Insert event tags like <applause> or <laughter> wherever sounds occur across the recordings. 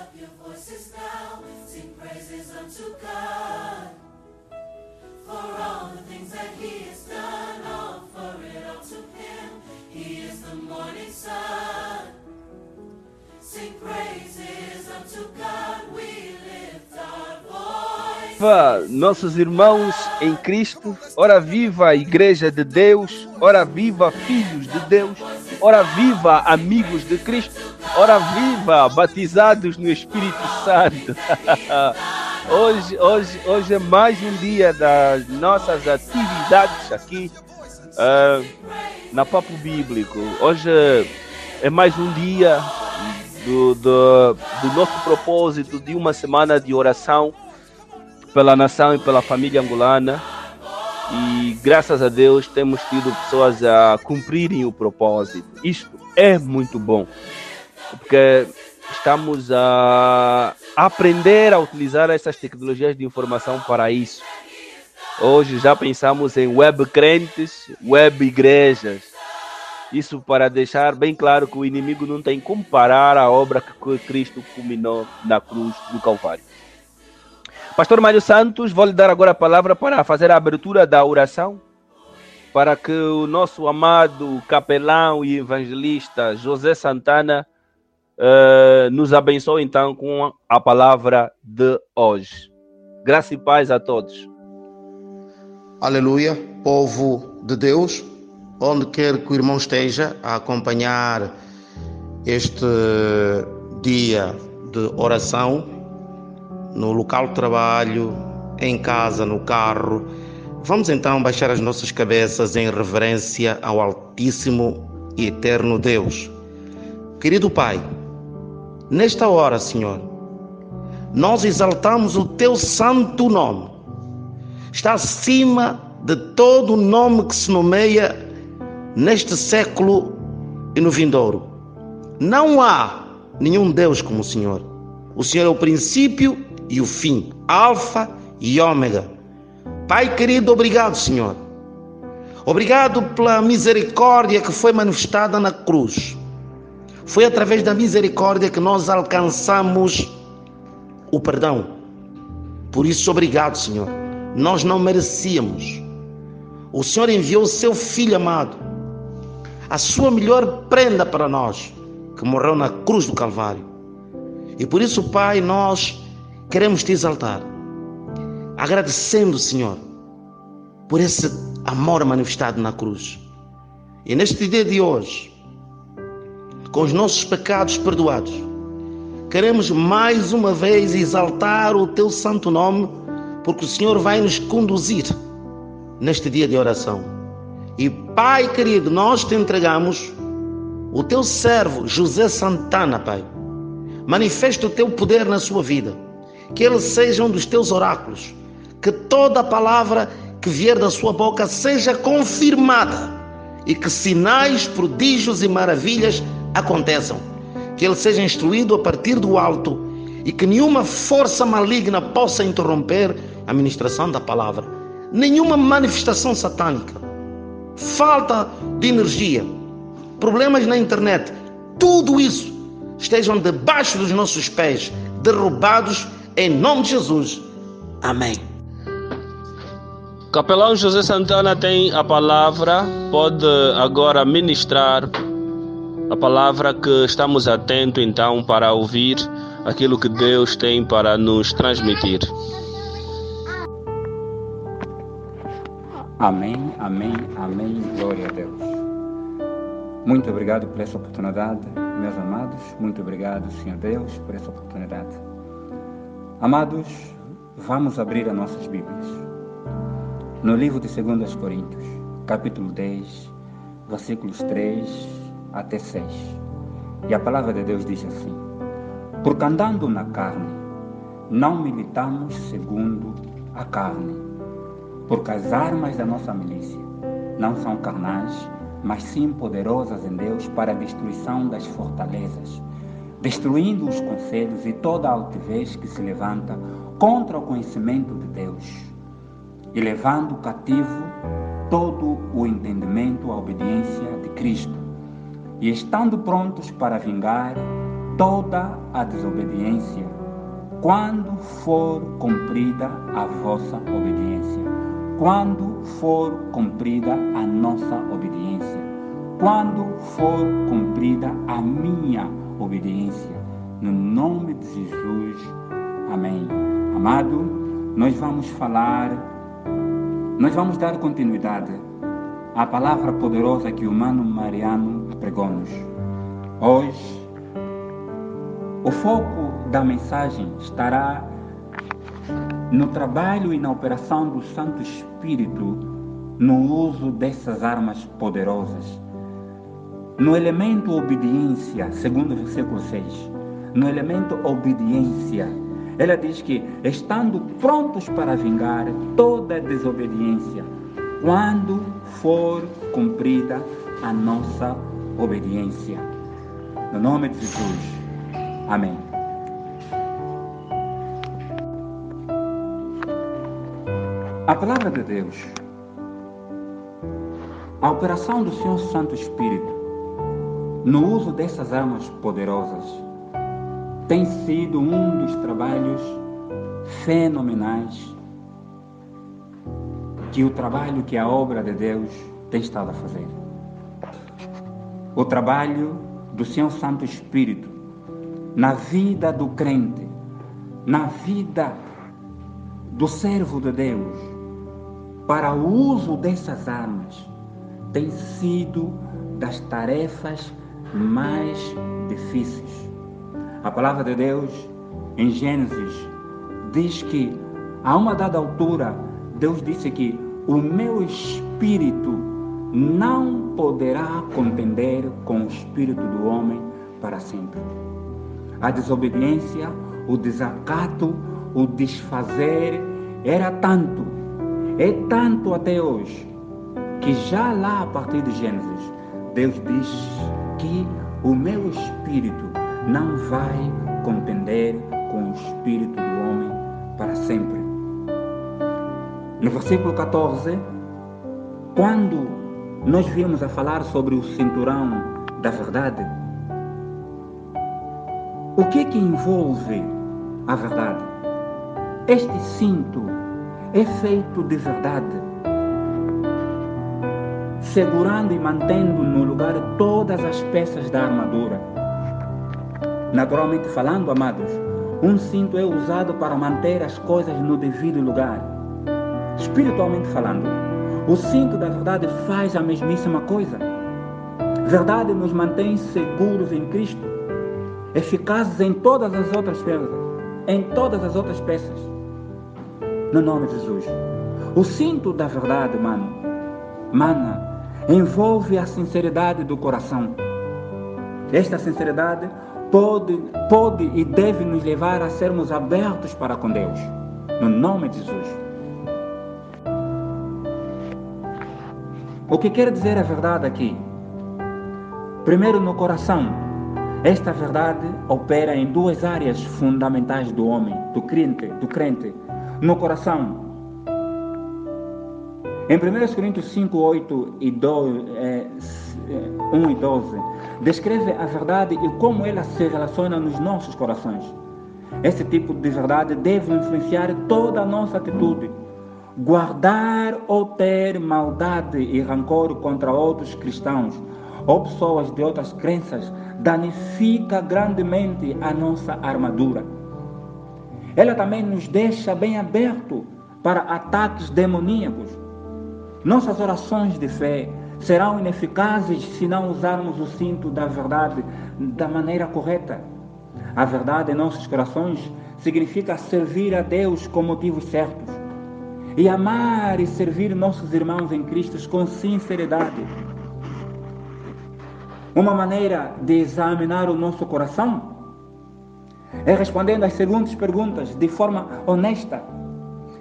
up your voices now, sing praises unto God. For all the things that He has done, offer it all to Him. He is the morning sun. Sing praises unto God, we lift our voice. Viva nossos irmãos em Cristo, ora viva a Igreja de Deus, ora viva filhos de Deus, ora viva amigos de Cristo, ora viva batizados no Espírito Santo. <laughs> hoje, hoje, hoje é mais um dia das nossas atividades aqui ah, na Papo Bíblico. Hoje é mais um dia do, do, do nosso propósito de uma semana de oração pela nação e pela família angolana. Graças a Deus temos tido pessoas a cumprirem o propósito. Isto é muito bom, porque estamos a aprender a utilizar essas tecnologias de informação para isso. Hoje já pensamos em web crentes, web igrejas. Isso para deixar bem claro que o inimigo não tem como parar a obra que Cristo culminou na cruz do Calvário. Pastor Mário Santos, vou lhe dar agora a palavra para fazer a abertura da oração, para que o nosso amado capelão e evangelista José Santana eh, nos abençoe então com a palavra de hoje. Graça e paz a todos. Aleluia, povo de Deus, onde quer que o irmão esteja a acompanhar este dia de oração, no local de trabalho, em casa, no carro, vamos então baixar as nossas cabeças em reverência ao Altíssimo e Eterno Deus. Querido Pai, nesta hora, Senhor, nós exaltamos o Teu santo nome está acima de todo nome que se nomeia neste século e no vindouro. Não há nenhum Deus como o Senhor. O Senhor é o princípio e o fim, Alfa e Ômega. Pai querido, obrigado, Senhor. Obrigado pela misericórdia que foi manifestada na cruz. Foi através da misericórdia que nós alcançamos o perdão. Por isso, obrigado, Senhor nós não merecíamos. O Senhor enviou o seu filho amado, a sua melhor prenda para nós, que morreu na cruz do Calvário. E por isso, Pai, nós queremos te exaltar, agradecendo, Senhor, por esse amor manifestado na cruz. E neste dia de hoje, com os nossos pecados perdoados, queremos mais uma vez exaltar o teu santo nome porque o Senhor vai nos conduzir neste dia de oração. E Pai querido, nós te entregamos o teu servo José Santana, Pai. Manifesta o teu poder na sua vida. Que ele seja um dos teus oráculos. Que toda palavra que vier da sua boca seja confirmada. E que sinais, prodígios e maravilhas aconteçam. Que ele seja instruído a partir do alto e que nenhuma força maligna possa interromper a ministração da palavra. Nenhuma manifestação satânica, falta de energia, problemas na internet, tudo isso estejam debaixo dos nossos pés, derrubados em nome de Jesus. Amém. Capelão José Santana tem a palavra, pode agora ministrar a palavra que estamos atentos então para ouvir aquilo que Deus tem para nos transmitir. Amém, amém, amém. Glória a Deus. Muito obrigado por essa oportunidade, meus amados. Muito obrigado, Senhor Deus, por essa oportunidade. Amados, vamos abrir as nossas Bíblias. No livro de 2 Coríntios, capítulo 10, versículos 3 até 6. E a palavra de Deus diz assim: Porque andando na carne, não militamos segundo a carne porque as armas da nossa milícia não são carnais, mas sim poderosas em Deus para a destruição das fortalezas, destruindo os conselhos e toda altivez que se levanta contra o conhecimento de Deus, e levando cativo todo o entendimento à obediência de Cristo, e estando prontos para vingar toda a desobediência, quando for cumprida a vossa obediência, quando for cumprida a nossa obediência, quando for cumprida a minha obediência. No nome de Jesus. Amém. Amado, nós vamos falar, nós vamos dar continuidade à palavra poderosa que o Mano Mariano pregou-nos. Hoje, o foco da mensagem estará no trabalho e na operação do Santo Espírito no uso dessas armas poderosas. No elemento obediência, segundo o versículo 6, no elemento obediência, ela diz que estando prontos para vingar toda desobediência, quando for cumprida a nossa obediência. No nome de Jesus. Amém. A palavra de Deus, a operação do Senhor Santo Espírito no uso dessas armas poderosas tem sido um dos trabalhos fenomenais que o trabalho que a obra de Deus tem estado a fazer. O trabalho do Senhor Santo Espírito na vida do crente, na vida do servo de Deus, para o uso dessas armas, tem sido das tarefas mais difíceis. A palavra de Deus, em Gênesis, diz que a uma dada altura, Deus disse que o meu espírito não poderá contender com o espírito do homem para sempre. A desobediência, o desacato, o desfazer era tanto, é tanto até hoje, que já lá a partir de Gênesis, Deus diz que o meu espírito não vai contender com o espírito do homem para sempre. No versículo 14, quando nós viemos a falar sobre o cinturão da verdade, o que que envolve a verdade? Este cinto é feito de verdade, segurando e mantendo no lugar todas as peças da armadura. Naturalmente falando, amados, um cinto é usado para manter as coisas no devido lugar. Espiritualmente falando, o cinto da verdade faz a mesmíssima coisa. Verdade nos mantém seguros em Cristo, eficazes em todas as outras peças, em todas as outras peças. No nome de Jesus. O cinto da verdade, mano, mana, envolve a sinceridade do coração. Esta sinceridade pode, pode e deve nos levar a sermos abertos para com Deus. No nome de Jesus. O que quer dizer a verdade aqui? Primeiro, no coração. Esta verdade opera em duas áreas fundamentais do homem, do crente, do crente. No coração. Em 1 Coríntios 5, 8 e 12, é, 1 e 12, descreve a verdade e como ela se relaciona nos nossos corações. Esse tipo de verdade deve influenciar toda a nossa atitude. Guardar ou ter maldade e rancor contra outros cristãos ou pessoas de outras crenças danifica grandemente a nossa armadura. Ela também nos deixa bem aberto para ataques demoníacos. Nossas orações de fé serão ineficazes se não usarmos o cinto da verdade da maneira correta. A verdade em nossos corações significa servir a Deus com motivos certos e amar e servir nossos irmãos em Cristo com sinceridade. Uma maneira de examinar o nosso coração é respondendo às seguintes perguntas de forma honesta.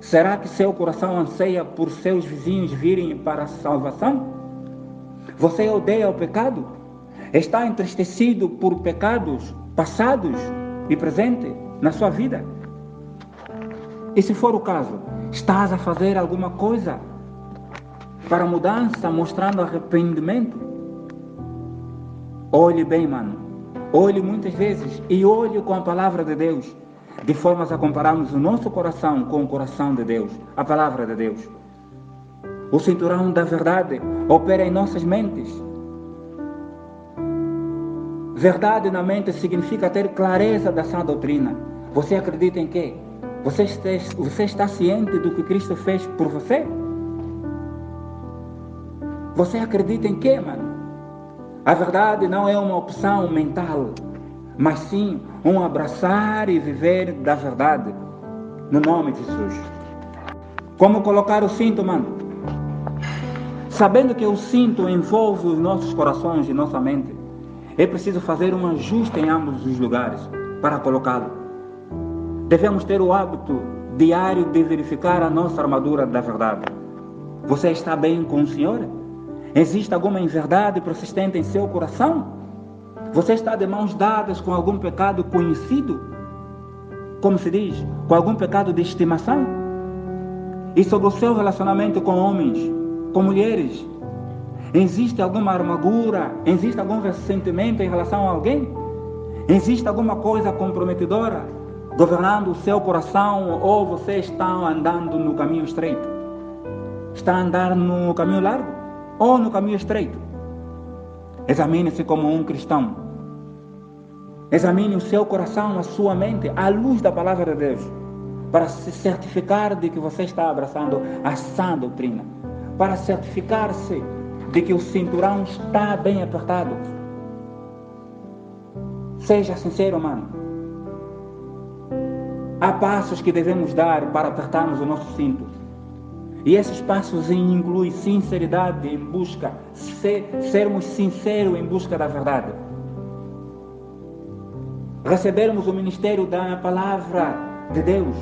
Será que seu coração anseia por seus vizinhos virem para a salvação? Você odeia o pecado? Está entristecido por pecados passados e presentes na sua vida? E se for o caso, estás a fazer alguma coisa para mudança, mostrando arrependimento? Olhe bem, mano. Olhe muitas vezes e olhe com a palavra de Deus, de formas a compararmos o nosso coração com o coração de Deus, a palavra de Deus. O cinturão da verdade opera em nossas mentes. Verdade na mente significa ter clareza da sã doutrina. Você acredita em quê? Você está, você está ciente do que Cristo fez por você? Você acredita em quê, mano? A verdade não é uma opção mental, mas sim um abraçar e viver da verdade. No nome de Jesus. Como colocar o cinto, mano? Sabendo que o cinto envolve os nossos corações e nossa mente, é preciso fazer um ajuste em ambos os lugares para colocá-lo. Devemos ter o hábito diário de verificar a nossa armadura da verdade. Você está bem com o Senhor? Existe alguma inverdade persistente em seu coração? Você está de mãos dadas com algum pecado conhecido? Como se diz? Com algum pecado de estimação? E sobre o seu relacionamento com homens, com mulheres? Existe alguma amargura? Existe algum ressentimento em relação a alguém? Existe alguma coisa comprometedora? governando o seu coração ou você está andando no caminho estreito? Está a andar no caminho largo ou no caminho estreito? Examine-se como um cristão. Examine o seu coração, a sua mente, à luz da palavra de Deus, para se certificar de que você está abraçando a sã doutrina, para certificar-se de que o cinturão está bem apertado. Seja sincero, mano. Há passos que devemos dar para apertarmos o nosso cinto. E esses passos incluem sinceridade em busca, ser, sermos sinceros em busca da verdade. Recebermos o ministério da palavra de Deus.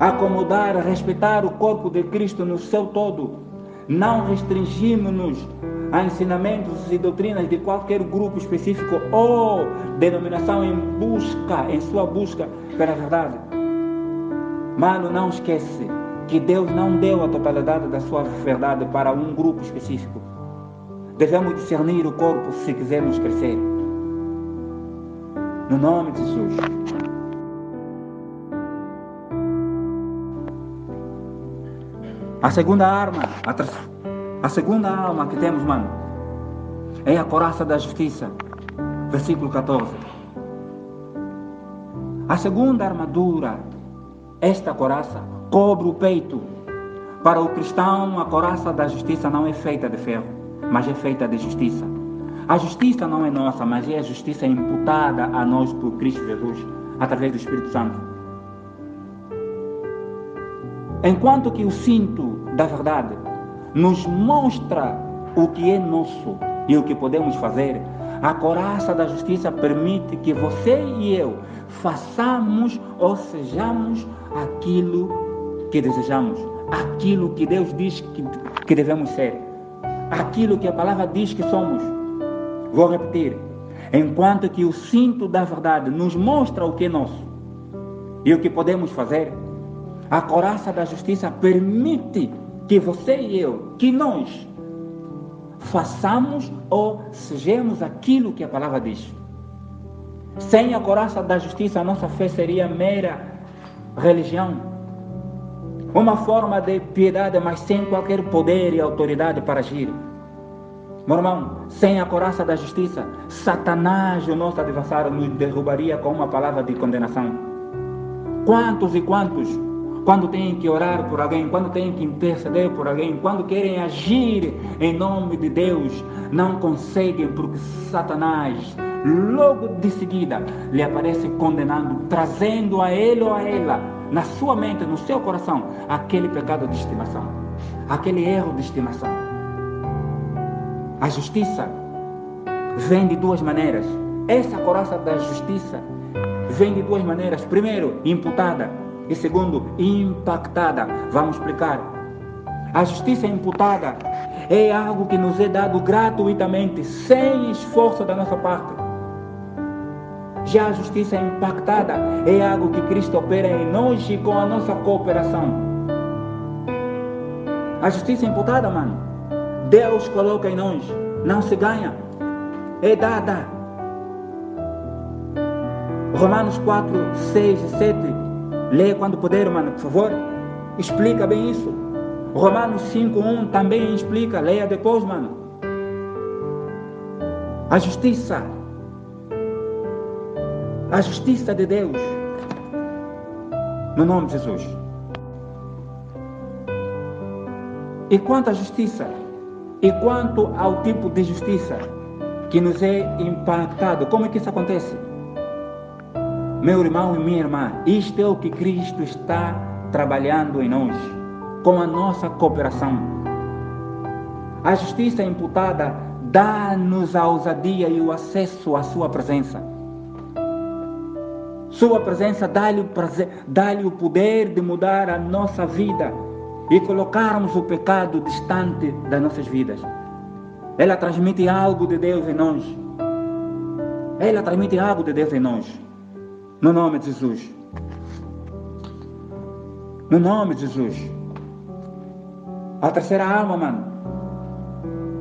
Acomodar, respeitar o corpo de Cristo no seu todo. Não restringimos-nos a ensinamentos e doutrinas de qualquer grupo específico ou denominação em busca, em sua busca pela verdade. Mano, não esquece que Deus não deu a totalidade da sua verdade para um grupo específico. Devemos discernir o corpo se quisermos crescer. No nome de Jesus. A segunda arma, a a segunda alma que temos, mano, é a coraça da justiça. Versículo 14. A segunda armadura, esta coraça, cobre o peito. Para o cristão, a coraça da justiça não é feita de ferro, mas é feita de justiça. A justiça não é nossa, mas é a justiça imputada a nós por Cristo Jesus, através do Espírito Santo. Enquanto que o cinto da verdade nos mostra o que é nosso e o que podemos fazer. A coraça da justiça permite que você e eu façamos ou sejamos aquilo que desejamos, aquilo que Deus diz que, que devemos ser, aquilo que a palavra diz que somos. Vou repetir. Enquanto que o cinto da verdade nos mostra o que é nosso e o que podemos fazer, a coraça da justiça permite que você e eu, que nós façamos ou sejamos aquilo que a palavra diz. Sem a coraça da justiça, a nossa fé seria mera religião. Uma forma de piedade, mas sem qualquer poder e autoridade para agir. Meu irmão, sem a coraça da justiça, Satanás, o nosso adversário, nos derrubaria com uma palavra de condenação. Quantos e quantos quando têm que orar por alguém, quando têm que interceder por alguém, quando querem agir em nome de Deus, não conseguem porque Satanás, logo de seguida, lhe aparece condenando, trazendo a ele ou a ela, na sua mente, no seu coração, aquele pecado de estimação, aquele erro de estimação. A justiça vem de duas maneiras. Essa coraça da justiça vem de duas maneiras. Primeiro, imputada e segundo, impactada. Vamos explicar. A justiça imputada é algo que nos é dado gratuitamente, sem esforço da nossa parte. Já a justiça impactada é algo que Cristo opera em nós e com a nossa cooperação. A justiça imputada, mano, Deus coloca em nós, não se ganha, é dada. Romanos 4, 6 e 7. Leia quando puder, mano, por favor. Explica bem isso. Romanos 5, 1 também explica. Leia depois, mano. A justiça. A justiça de Deus. No nome de Jesus. E quanto à justiça, e quanto ao tipo de justiça que nos é impactado, como é que isso acontece? Meu irmão e minha irmã, isto é o que Cristo está trabalhando em nós, com a nossa cooperação. A justiça imputada dá-nos a ousadia e o acesso à Sua presença. Sua presença dá-lhe dá o poder de mudar a nossa vida e colocarmos o pecado distante das nossas vidas. Ela transmite algo de Deus em nós. Ela transmite algo de Deus em nós. No nome de Jesus. No nome de Jesus. A terceira alma, mano.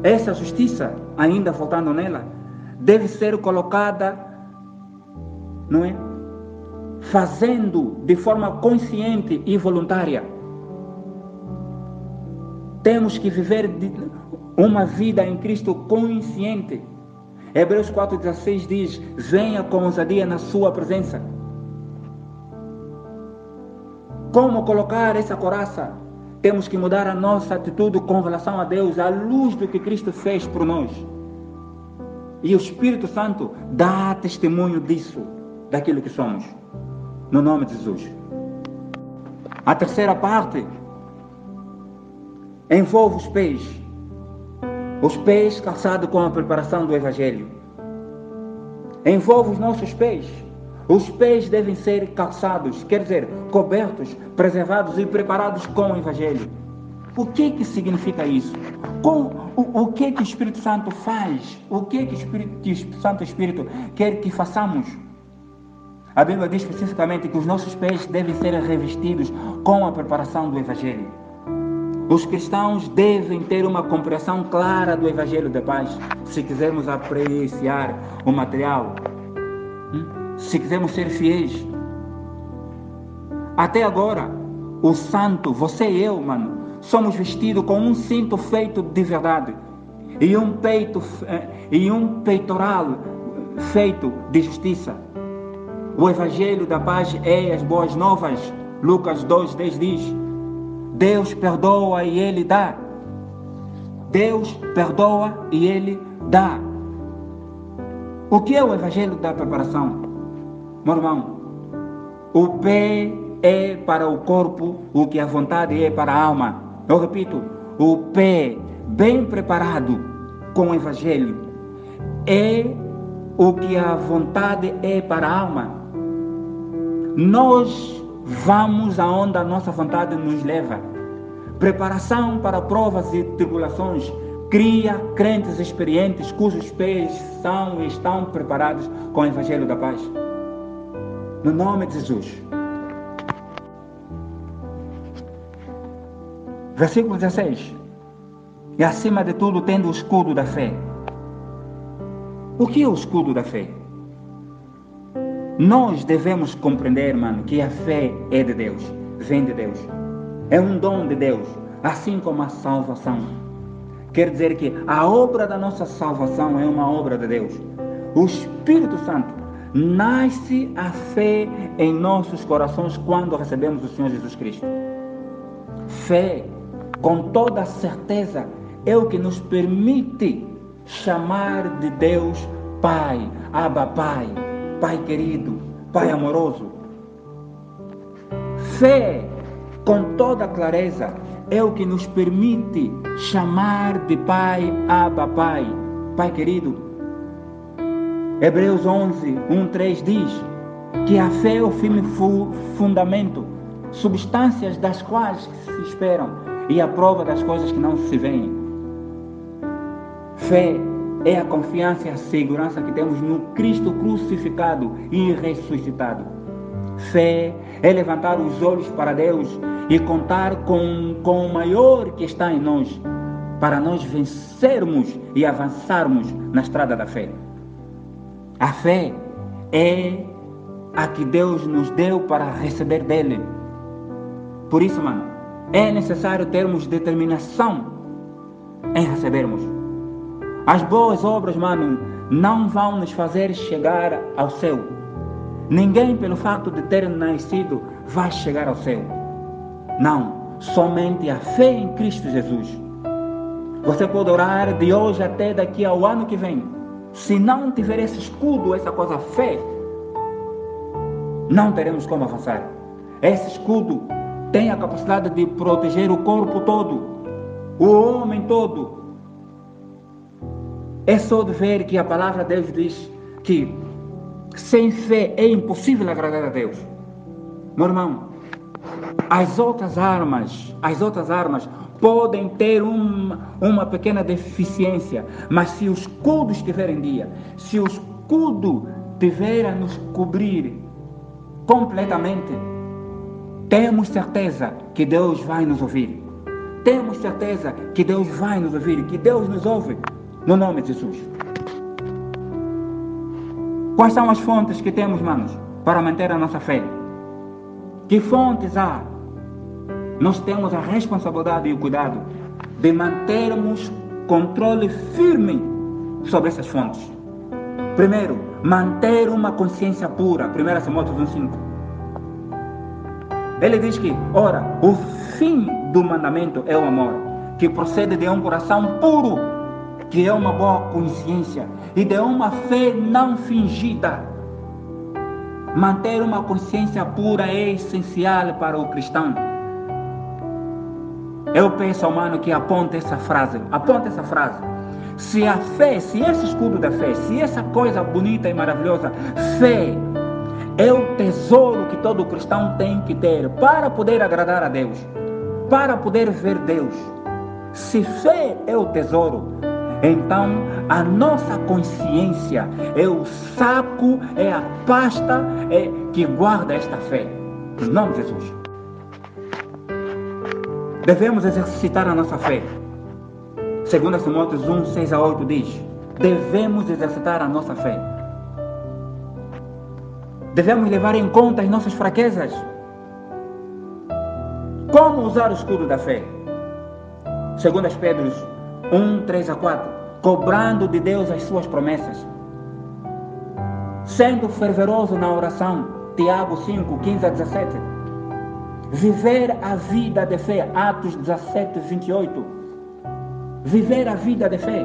Essa justiça, ainda faltando nela, deve ser colocada, não é? Fazendo de forma consciente e voluntária. Temos que viver uma vida em Cristo consciente Hebreus 4,16 diz: Venha com ousadia na sua presença. Como colocar essa coraça? Temos que mudar a nossa atitude com relação a Deus, à luz do que Cristo fez por nós. E o Espírito Santo dá testemunho disso, daquilo que somos. No nome de Jesus. A terceira parte envolve os pés. Os pés calçados com a preparação do Evangelho. Envolve os nossos pés. Os pés devem ser calçados, quer dizer, cobertos, preservados e preparados com o Evangelho. O que que significa isso? Com, o, o que que o Espírito Santo faz? O que que o Espírito, o Santo Espírito quer que façamos? A Bíblia diz especificamente que os nossos pés devem ser revestidos com a preparação do Evangelho. Os cristãos devem ter uma compreensão clara do Evangelho da Paz, se quisermos apreciar o material, hum? se quisermos ser fiéis. Até agora, o santo, você e eu, mano, somos vestidos com um cinto feito de verdade e um peito eh, e um peitoral feito de justiça. O Evangelho da Paz é as boas novas. Lucas 2,10 diz. Deus perdoa e Ele dá. Deus perdoa e Ele dá. O que é o Evangelho da preparação? Meu irmão, o pé é para o corpo o que a vontade é para a alma. Eu repito, o pé bem preparado com o Evangelho é o que a vontade é para a alma. Nós Vamos aonde a nossa vontade nos leva. Preparação para provas e tribulações cria crentes experientes cujos pés são e estão preparados com o Evangelho da Paz. No nome de Jesus. Versículo 16. E acima de tudo, tendo o escudo da fé. O que é o escudo da fé? Nós devemos compreender, mano, que a fé é de Deus, vem de Deus. É um dom de Deus, assim como a salvação. Quer dizer que a obra da nossa salvação é uma obra de Deus. O Espírito Santo nasce a fé em nossos corações quando recebemos o Senhor Jesus Cristo. Fé, com toda certeza, é o que nos permite chamar de Deus Pai, Abba Pai. Pai querido, Pai amoroso. Fé, com toda clareza, é o que nos permite chamar de Pai, Abba Pai, Pai querido. Hebreus 11, 1, 3 diz que a fé é o firme fundamento, substâncias das quais se esperam e a prova das coisas que não se veem. Fé é a confiança e a segurança que temos no Cristo crucificado e ressuscitado. Fé é levantar os olhos para Deus e contar com, com o maior que está em nós, para nós vencermos e avançarmos na estrada da fé. A fé é a que Deus nos deu para receber dele. Por isso, mano, é necessário termos determinação em recebermos. As boas obras, mano, não vão nos fazer chegar ao céu. Ninguém, pelo fato de ter nascido, vai chegar ao céu. Não, somente a fé em Cristo Jesus. Você pode orar de hoje até daqui ao ano que vem. Se não tiver esse escudo, essa coisa fé, não teremos como avançar. Esse escudo tem a capacidade de proteger o corpo todo, o homem todo. É só de ver que a palavra de Deus diz que sem fé é impossível agradar a Deus. Meu irmão, as outras armas, as outras armas podem ter uma, uma pequena deficiência, mas se o escudo estiver em dia, se o escudo tiver a nos cobrir completamente, temos certeza que Deus vai nos ouvir. Temos certeza que Deus vai nos ouvir, que Deus nos ouve, no nome de Jesus. Quais são as fontes que temos, manos, para manter a nossa fé? Que fontes há? Nós temos a responsabilidade e o cuidado de mantermos controle firme sobre essas fontes. Primeiro, manter uma consciência pura. 1 Samuel 1,5. Ele diz que, ora, o fim do mandamento é o amor, que procede de um coração puro, que é uma boa consciência e de uma fé não fingida. Manter uma consciência pura é essencial para o cristão. Eu peço ao mano que aponte essa frase, aponte essa frase. Se a fé, se esse escudo da fé, se essa coisa bonita e maravilhosa, fé é o tesouro que todo cristão tem que ter para poder agradar a Deus, para poder ver Deus. Se fé é o tesouro, então a nossa consciência é o saco, é a pasta é, que guarda esta fé. Em nome de Jesus. Devemos exercitar a nossa fé. Segundo Timóteo 1, 6 a 8 diz, devemos exercitar a nossa fé. Devemos levar em conta as nossas fraquezas. Como usar o escudo da fé? Segundo as Pedros 1, 3 a 4, cobrando de Deus as suas promessas. Sendo fervoroso na oração, Tiago 5, 15 a 17. Viver a vida de fé, Atos 17, 28. Viver a vida de fé.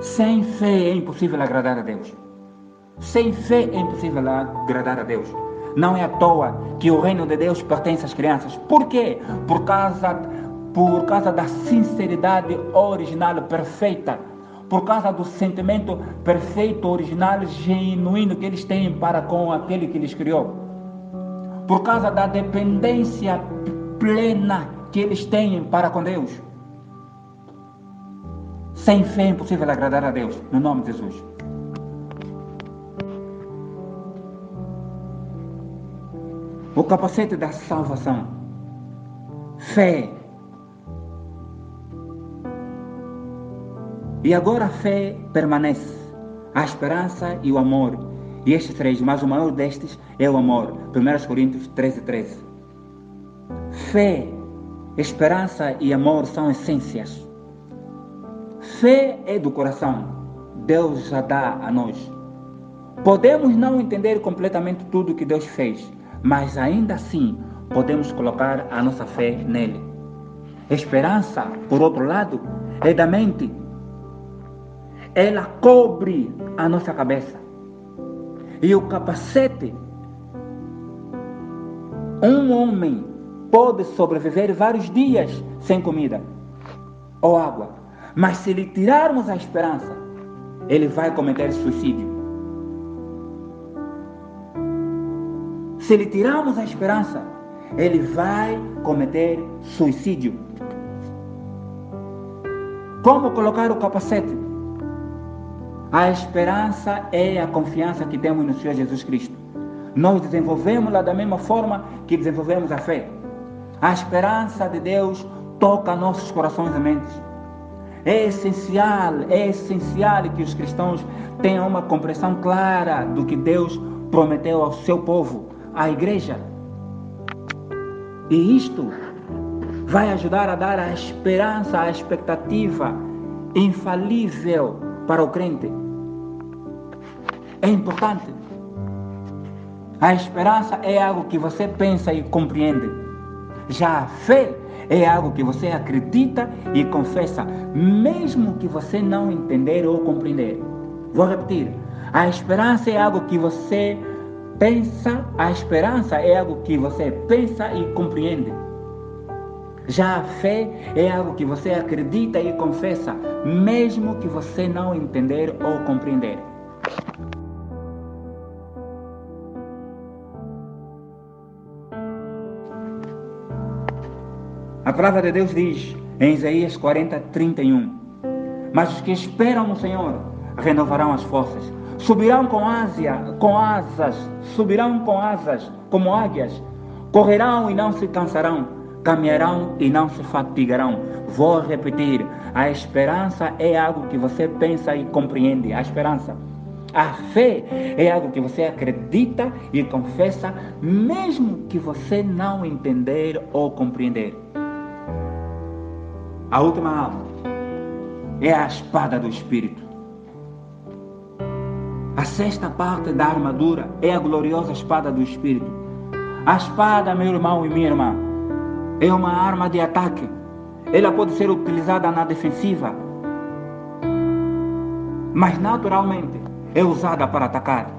Sem fé é impossível agradar a Deus. Sem fé é impossível agradar a Deus. Não é à toa que o reino de Deus pertence às crianças. Por quê? Por causa, por causa da sinceridade original perfeita. Por causa do sentimento perfeito, original, genuíno que eles têm para com aquele que lhes criou. Por causa da dependência plena que eles têm para com Deus. Sem fé é impossível agradar a Deus, no nome de Jesus. O capacete da salvação. Fé. E agora a fé permanece. A esperança e o amor. E estes três, mas o maior destes é o amor. 1 Coríntios 13, 13. Fé, esperança e amor são essências. Fé é do coração. Deus já dá a nós. Podemos não entender completamente tudo que Deus fez, mas ainda assim podemos colocar a nossa fé nele. Esperança, por outro lado, é da mente. Ela cobre a nossa cabeça. E o capacete, um homem pode sobreviver vários dias sem comida ou água, mas se lhe tirarmos a esperança, ele vai cometer suicídio. Se lhe tirarmos a esperança, ele vai cometer suicídio. Como colocar o capacete? A esperança é a confiança que temos no Senhor Jesus Cristo. Nós desenvolvemos-la da mesma forma que desenvolvemos a fé. A esperança de Deus toca nossos corações e mentes. É essencial, é essencial que os cristãos tenham uma compreensão clara do que Deus prometeu ao seu povo, à igreja. E isto vai ajudar a dar a esperança, a expectativa infalível para o crente. É importante. A esperança é algo que você pensa e compreende. Já a fé é algo que você acredita e confessa, mesmo que você não entender ou compreender. Vou repetir. A esperança é algo que você pensa, a esperança é algo que você pensa e compreende. Já a fé é algo que você acredita e confessa, mesmo que você não entender ou compreender. A palavra de Deus diz em Isaías 40, 31: Mas os que esperam no Senhor renovarão as forças, subirão com, ásia, com asas, subirão com asas como águias, correrão e não se cansarão, caminharão e não se fatigarão. Vou repetir: a esperança é algo que você pensa e compreende. A esperança. A fé é algo que você acredita e confessa, mesmo que você não entender ou compreender. A última alma é a espada do Espírito. A sexta parte da armadura é a gloriosa espada do Espírito. A espada, meu irmão e minha irmã, é uma arma de ataque. Ela pode ser utilizada na defensiva, mas naturalmente é usada para atacar.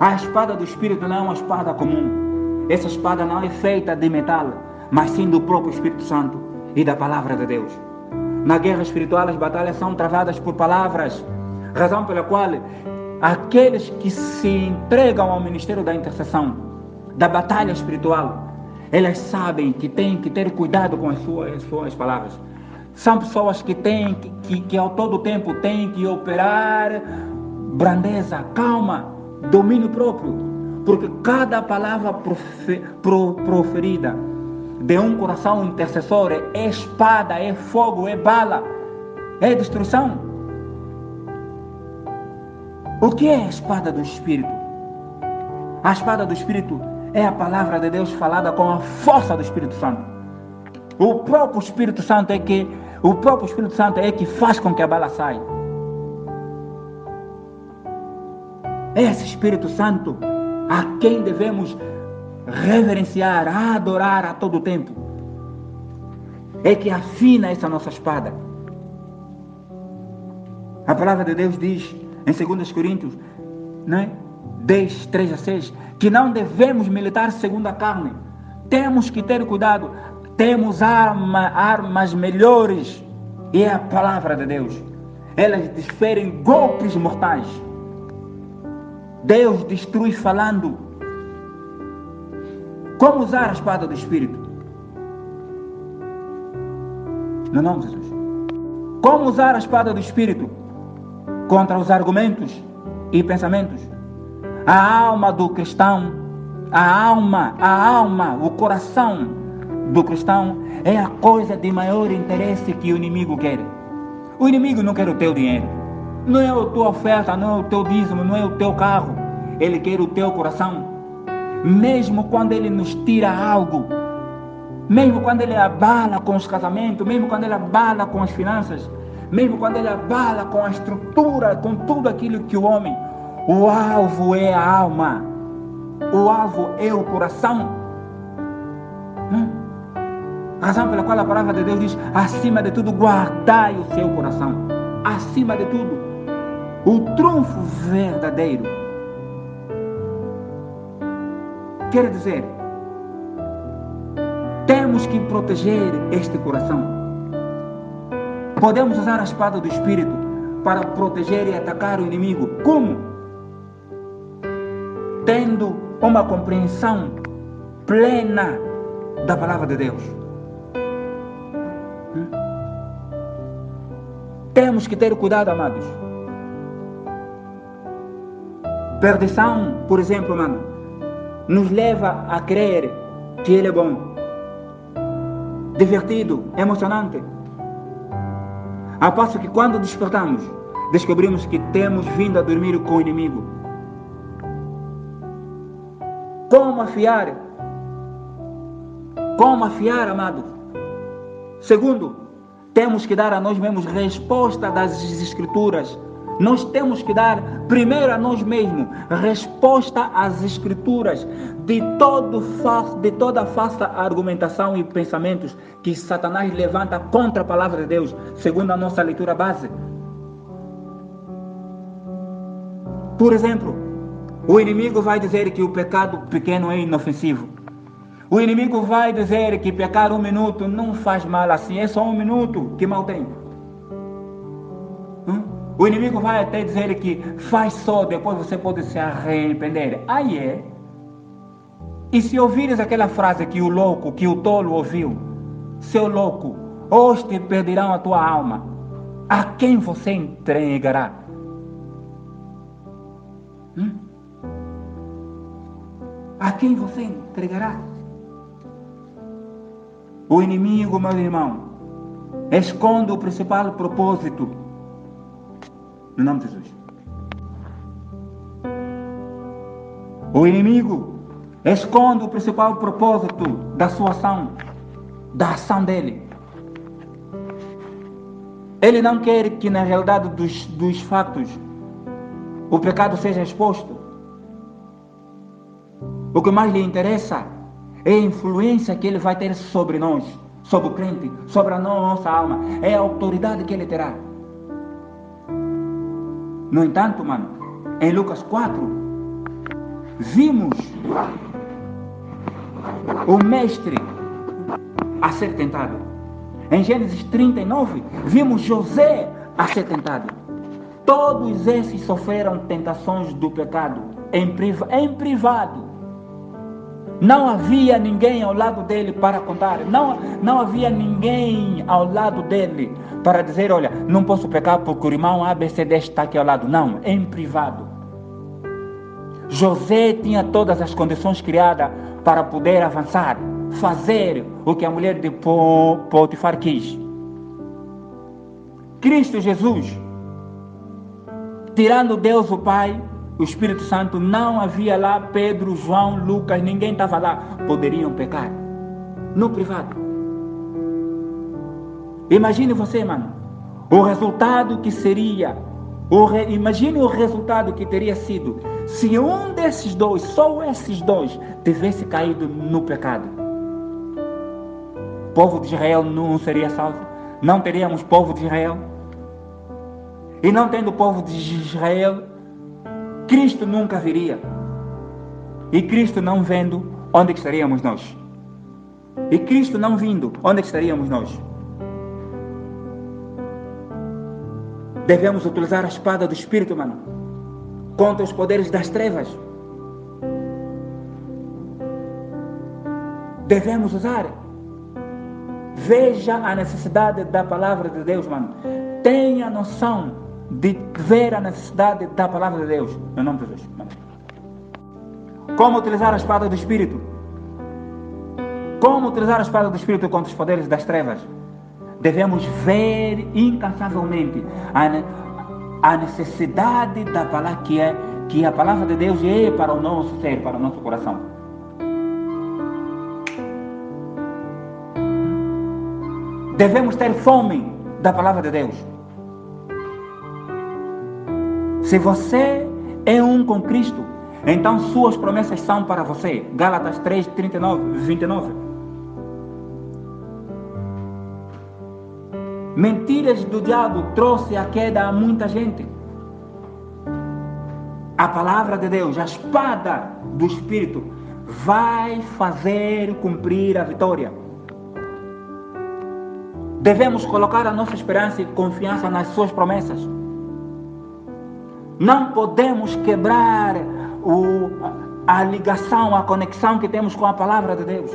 A espada do Espírito não é uma espada comum. Essa espada não é feita de metal, mas sim do próprio Espírito Santo e da palavra de Deus. Na guerra espiritual, as batalhas são travadas por palavras, razão pela qual aqueles que se entregam ao ministério da intercessão, da batalha espiritual, elas sabem que têm que ter cuidado com as suas, as suas palavras. São pessoas que têm que, que, que ao todo tempo têm que operar brandeza, calma, domínio próprio, porque cada palavra profe, pro, proferida de um coração intercessor é espada, é fogo, é bala, é destruição. O que é a espada do Espírito? A espada do Espírito é a palavra de Deus falada com a força do Espírito Santo. O próprio Espírito Santo é que o próprio Espírito Santo é que faz com que a bala saia. Esse Espírito Santo a quem devemos reverenciar, adorar a todo tempo. É que afina essa nossa espada. A palavra de Deus diz em 2 Coríntios, né? 10, 3 a 6, que não devemos militar segundo a carne. Temos que ter cuidado. Temos arma, armas melhores. E é a palavra de Deus. Elas desferem golpes mortais. Deus destrui falando. Como usar a espada do Espírito? No nome de Jesus. Como usar a espada do Espírito? Contra os argumentos e pensamentos. A alma do cristão, a alma, a alma, o coração do cristão é a coisa de maior interesse que o inimigo quer. O inimigo não quer o teu dinheiro. Não é a tua oferta, não é o teu dízimo, não é o teu carro. Ele quer o teu coração. Mesmo quando ele nos tira algo, mesmo quando ele abala com os casamentos, mesmo quando ele abala com as finanças, mesmo quando ele abala com a estrutura, com tudo aquilo que o homem, o alvo é a alma, o alvo é o coração. Hum? Razão pela qual a palavra de Deus diz: acima de tudo, guardai o seu coração. Acima de tudo, o trunfo verdadeiro. Quer dizer, temos que proteger este coração. Podemos usar a espada do Espírito para proteger e atacar o inimigo. Como? Tendo uma compreensão plena da palavra de Deus. Hum? Temos que ter cuidado, amados. Perdição, por exemplo, mano, nos leva a crer que Ele é bom, divertido, emocionante. A passo que quando despertamos, descobrimos que temos vindo a dormir com o inimigo. Como afiar? Como afiar, amado? Segundo, temos que dar a nós mesmos resposta das Escrituras. Nós temos que dar primeiro a nós mesmos resposta às Escrituras de, todo, de toda falsa argumentação e pensamentos que Satanás levanta contra a palavra de Deus, segundo a nossa leitura base. Por exemplo, o inimigo vai dizer que o pecado pequeno é inofensivo. O inimigo vai dizer que pecar um minuto não faz mal assim, é só um minuto, que mal tem. Hum? O inimigo vai até dizer que faz só, depois você pode se arrepender. Aí é. E se ouvires aquela frase que o louco, que o tolo ouviu, seu louco, hoje te perderão a tua alma, a quem você entregará? Hum? A quem você entregará? O inimigo, meu irmão, esconde o principal propósito. No nome de Jesus. O inimigo esconde o principal propósito da sua ação, da ação dele. Ele não quer que na realidade dos, dos fatos o pecado seja exposto. O que mais lhe interessa é a influência que ele vai ter sobre nós, sobre o crente, sobre a nossa alma. É a autoridade que ele terá. No entanto, mano, em Lucas 4, vimos o mestre a ser tentado. Em Gênesis 39, vimos José a ser tentado. Todos esses sofreram tentações do pecado em, em privado. Não havia ninguém ao lado dele para contar. Não, não havia ninguém ao lado dele para dizer: Olha, não posso pecar porque o irmão ABCD está aqui ao lado. Não, em privado. José tinha todas as condições criadas para poder avançar, fazer o que a mulher de Potifar quis. Cristo Jesus Tirando Deus o Pai, o Espírito Santo, não havia lá Pedro, João, Lucas, ninguém estava lá. Poderiam pecar. No privado. Imagine você, mano, o resultado que seria. O re... Imagine o resultado que teria sido se um desses dois, só esses dois, tivesse caído no pecado. O povo de Israel não seria salvo. Não teríamos povo de Israel. E não tendo povo de Israel, Cristo nunca viria. E Cristo não vendo, onde estaríamos nós? E Cristo não vindo, onde estaríamos nós? Devemos utilizar a espada do Espírito, mano, contra os poderes das trevas. Devemos usar. Veja a necessidade da palavra de Deus, mano. Tenha noção de ver a necessidade da palavra de Deus. Em nome de Jesus. Como utilizar a espada do Espírito? Como utilizar a espada do Espírito contra os poderes das trevas? Devemos ver incansavelmente a, a necessidade da palavra que é que a palavra de Deus é para o nosso ser, para o nosso coração. Devemos ter fome da palavra de Deus. Se você é um com Cristo, então suas promessas são para você. Gálatas 3, 39, 29. Mentiras do diabo trouxe a queda a muita gente. A palavra de Deus, a espada do Espírito, vai fazer cumprir a vitória. Devemos colocar a nossa esperança e confiança nas suas promessas. Não podemos quebrar o, a ligação, a conexão que temos com a palavra de Deus.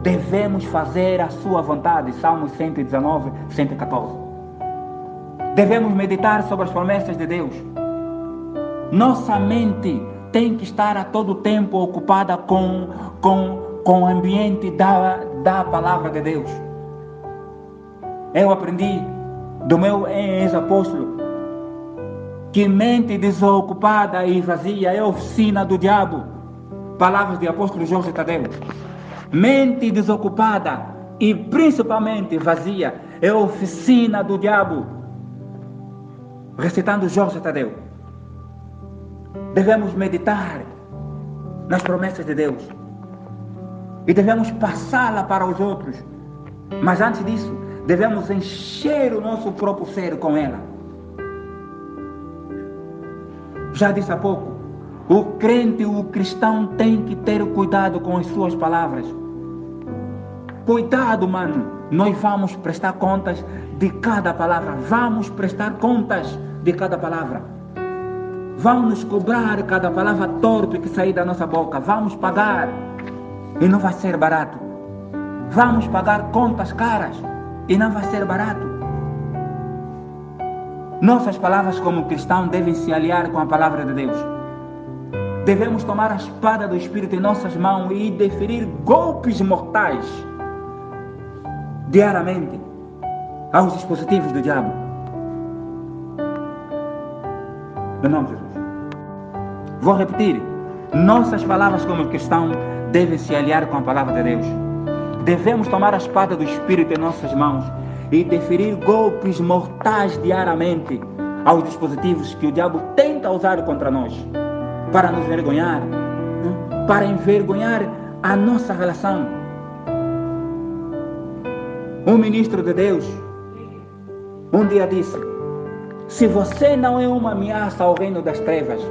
Devemos fazer a sua vontade. Salmos 119, 114. Devemos meditar sobre as promessas de Deus. Nossa mente tem que estar a todo tempo ocupada com, com, com o ambiente da, da palavra de Deus. Eu aprendi do meu ex-apóstolo que mente desocupada e vazia é oficina do diabo Palavras de apóstolo Jorge Tadeu. Mente desocupada e principalmente vazia é oficina do diabo. Recitando Jorge Tadeu. Devemos meditar nas promessas de Deus e devemos passá-la para os outros. Mas antes disso, devemos encher o nosso próprio ser com ela. Já disse há pouco, o crente, o cristão tem que ter cuidado com as suas palavras. Cuidado, mano. Nós vamos prestar contas de cada palavra. Vamos prestar contas de cada palavra. Vamos cobrar cada palavra torpe que sair da nossa boca. Vamos pagar. E não vai ser barato. Vamos pagar contas caras. E não vai ser barato. Nossas palavras como cristão devem se aliar com a palavra de Deus. Devemos tomar a espada do Espírito em nossas mãos e deferir golpes mortais diariamente aos dispositivos do diabo. No nome de Jesus. Vou repetir. Nossas palavras como cristão devem se aliar com a palavra de Deus. Devemos tomar a espada do Espírito em nossas mãos e deferir golpes mortais diariamente aos dispositivos que o diabo tenta usar contra nós para nos envergonhar, né? para envergonhar a nossa relação. Um ministro de Deus um dia disse: Se você não é uma ameaça ao reino das trevas,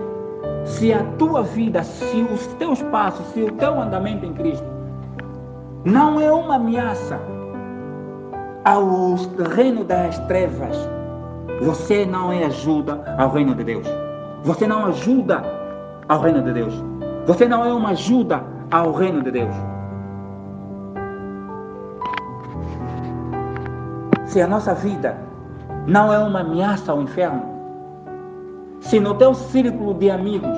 se a tua vida, se os teus passos, se o teu andamento em Cristo não é uma ameaça ao reino das trevas, você não é ajuda ao reino de Deus. Você não ajuda ao reino de Deus. Você não é uma ajuda ao reino de Deus. Se a nossa vida não é uma ameaça ao inferno, se no teu círculo de amigos,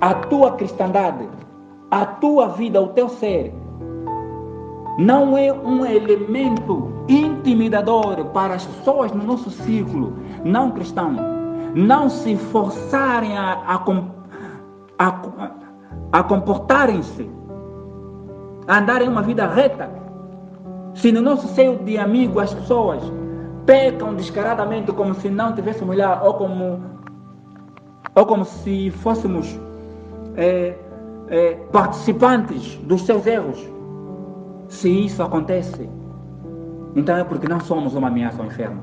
a tua cristandade, a tua vida, o teu ser, não é um elemento intimidador para as pessoas no nosso círculo não cristão, não se forçarem a, a, a, a comportarem-se, a andarem uma vida reta. Se no nosso seio de amigo as pessoas pecam descaradamente como se não tivessem mulher ou como, ou como se fôssemos é, é, participantes dos seus erros, se isso acontece, então é porque não somos uma ameaça ao inferno.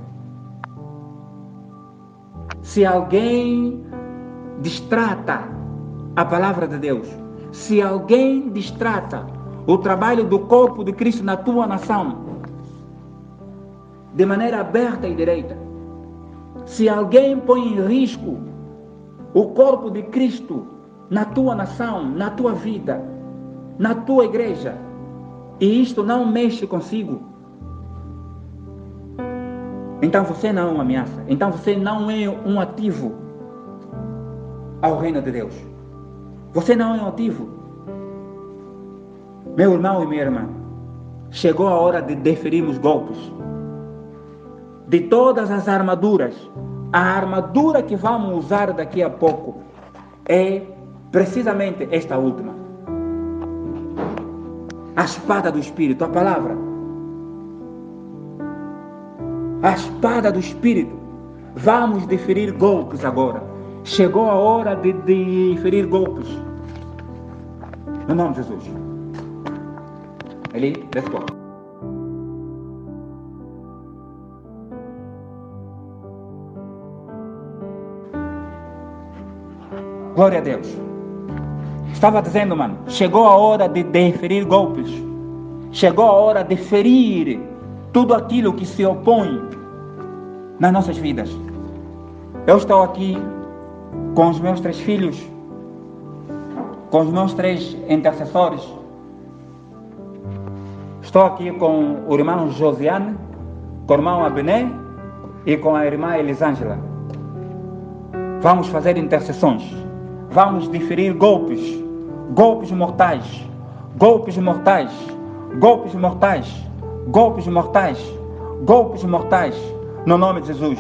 Se alguém distrata a palavra de Deus, se alguém distrata o trabalho do corpo de Cristo na tua nação, de maneira aberta e direita, se alguém põe em risco o corpo de Cristo na tua nação, na tua vida, na tua igreja, e isto não mexe consigo, então você não é uma ameaça. Então você não é um ativo ao reino de Deus. Você não é um ativo. Meu irmão e minha irmã, chegou a hora de deferirmos golpes. De todas as armaduras, a armadura que vamos usar daqui a pouco é precisamente esta última. A espada do Espírito, a palavra a espada do Espírito. Vamos deferir golpes agora. Chegou a hora de deferir golpes. No nome de Jesus. Ele, go. Glória a Deus. Estava dizendo, mano, chegou a hora de deferir golpes. Chegou a hora de ferir tudo aquilo que se opõe nas nossas vidas. Eu estou aqui com os meus três filhos, com os meus três intercessores. Estou aqui com o irmão Josiane, com o irmão Abené e com a irmã Elisângela. Vamos fazer intercessões. Vamos diferir golpes, golpes mortais, golpes mortais, golpes mortais golpes mortais, golpes mortais, no nome de Jesus.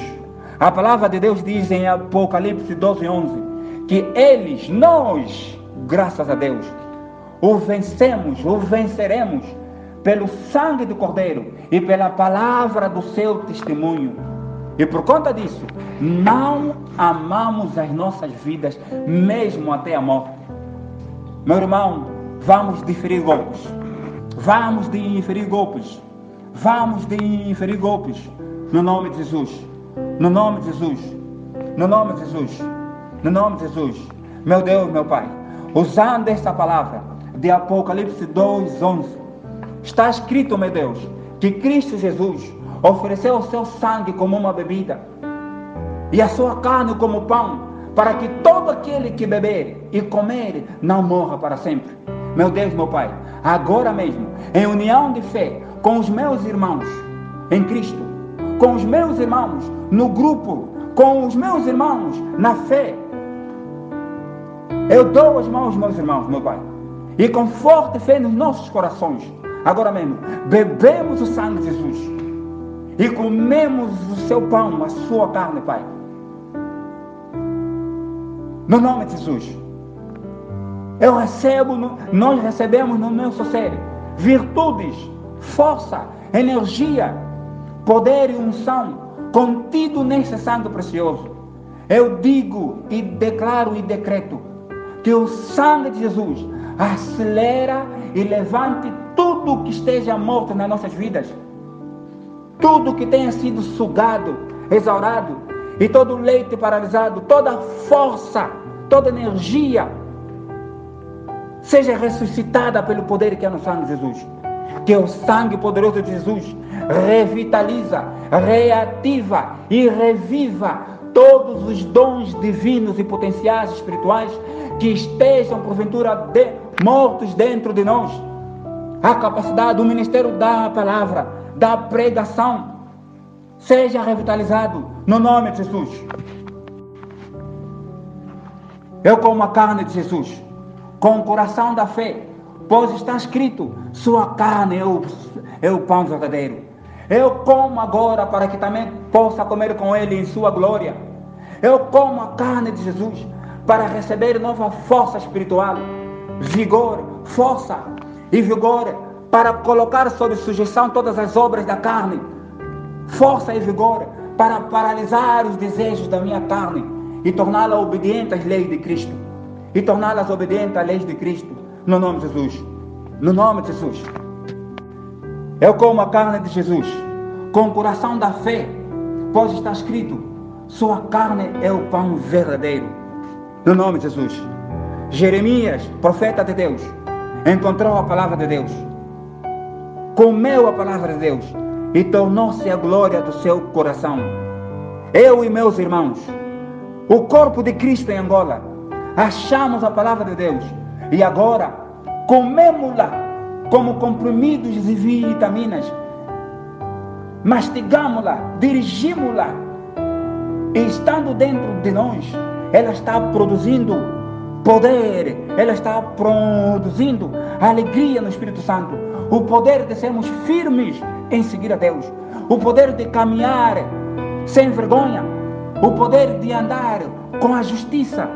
A palavra de Deus diz em Apocalipse 12, 11, que eles, nós, graças a Deus. O vencemos, o venceremos pelo sangue do Cordeiro e pela palavra do seu testemunho. E por conta disso, não amamos as nossas vidas, mesmo até a morte. Meu irmão, vamos diferir golpes. Vamos diferir golpes. Vamos diferir golpes. No nome de Jesus. No nome de Jesus. No nome de Jesus. No nome de Jesus. Meu Deus, meu Pai. Usando esta palavra de Apocalipse 2:11, está escrito, meu Deus, que Cristo Jesus ofereceu o seu sangue como uma bebida e a sua carne como pão, para que todo aquele que beber e comer não morra para sempre. Meu Deus, meu Pai, agora mesmo, em união de fé com os meus irmãos em Cristo, com os meus irmãos no grupo, com os meus irmãos na fé, eu dou as mãos aos meus irmãos, meu Pai, e com forte fé nos nossos corações, agora mesmo, bebemos o sangue de Jesus e comemos o seu pão, a sua carne, Pai. No nome de Jesus. Eu recebo, nós recebemos no meu ser virtudes, força, energia, poder e unção contido nesse sangue precioso. Eu digo e declaro e decreto que o sangue de Jesus acelera e levante tudo que esteja morto nas nossas vidas. Tudo que tenha sido sugado, exaurado, e todo leite paralisado, toda força, toda energia, seja ressuscitada pelo poder que é no sangue de Jesus. Que o sangue poderoso de Jesus revitaliza, reativa e reviva todos os dons divinos e potenciais espirituais que estejam porventura de, mortos dentro de nós. A capacidade do ministério da palavra, da pregação, seja revitalizado no nome de Jesus. Eu como a carne de Jesus, com o coração da fé, pois está escrito: sua carne é o, é o pão verdadeiro. Eu como agora para que também possa comer com ele em sua glória. Eu como a carne de Jesus para receber nova força espiritual, vigor, força e vigor para colocar sob sujeição todas as obras da carne, força e vigor para paralisar os desejos da minha carne e torná-la obediente às leis de Cristo e torná-las obedientes às leis de Cristo, no nome de Jesus. No nome de Jesus. Eu como a carne de Jesus, com o coração da fé, pois está escrito: sua carne é o pão verdadeiro. No nome de Jesus. Jeremias, profeta de Deus, encontrou a palavra de Deus, comeu a palavra de Deus e tornou-se a glória do seu coração. Eu e meus irmãos, o corpo de Cristo em Angola, achamos a palavra de Deus e agora comemos-la como comprimidos e vitaminas, mastigamos-la, dirigimos-la. E estando dentro de nós, ela está produzindo poder, ela está produzindo alegria no Espírito Santo, o poder de sermos firmes em seguir a Deus, o poder de caminhar sem vergonha, o poder de andar com a justiça,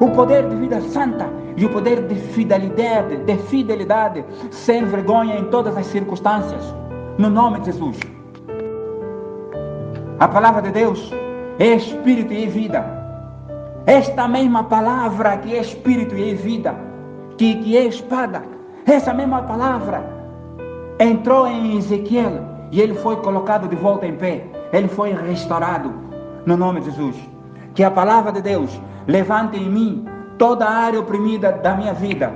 o poder de vida santa e o poder de fidelidade, de fidelidade, sem vergonha em todas as circunstâncias, no nome de Jesus. A palavra de Deus é espírito e vida. Esta mesma palavra que é espírito e vida, que, que é espada, essa mesma palavra entrou em Ezequiel e ele foi colocado de volta em pé. Ele foi restaurado no nome de Jesus. Que a palavra de Deus levante em mim toda a área oprimida da minha vida.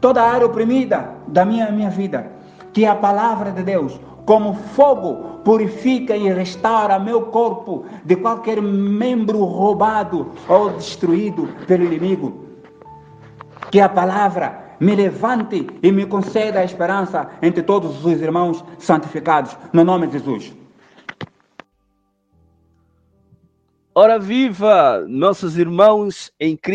Toda a área oprimida da minha, minha vida. Que a palavra de Deus, como fogo, purifica e restaura meu corpo de qualquer membro roubado ou destruído pelo inimigo. Que a palavra me levante e me conceda a esperança entre todos os irmãos santificados, no nome de Jesus. Ora viva, nossos irmãos em Cristo.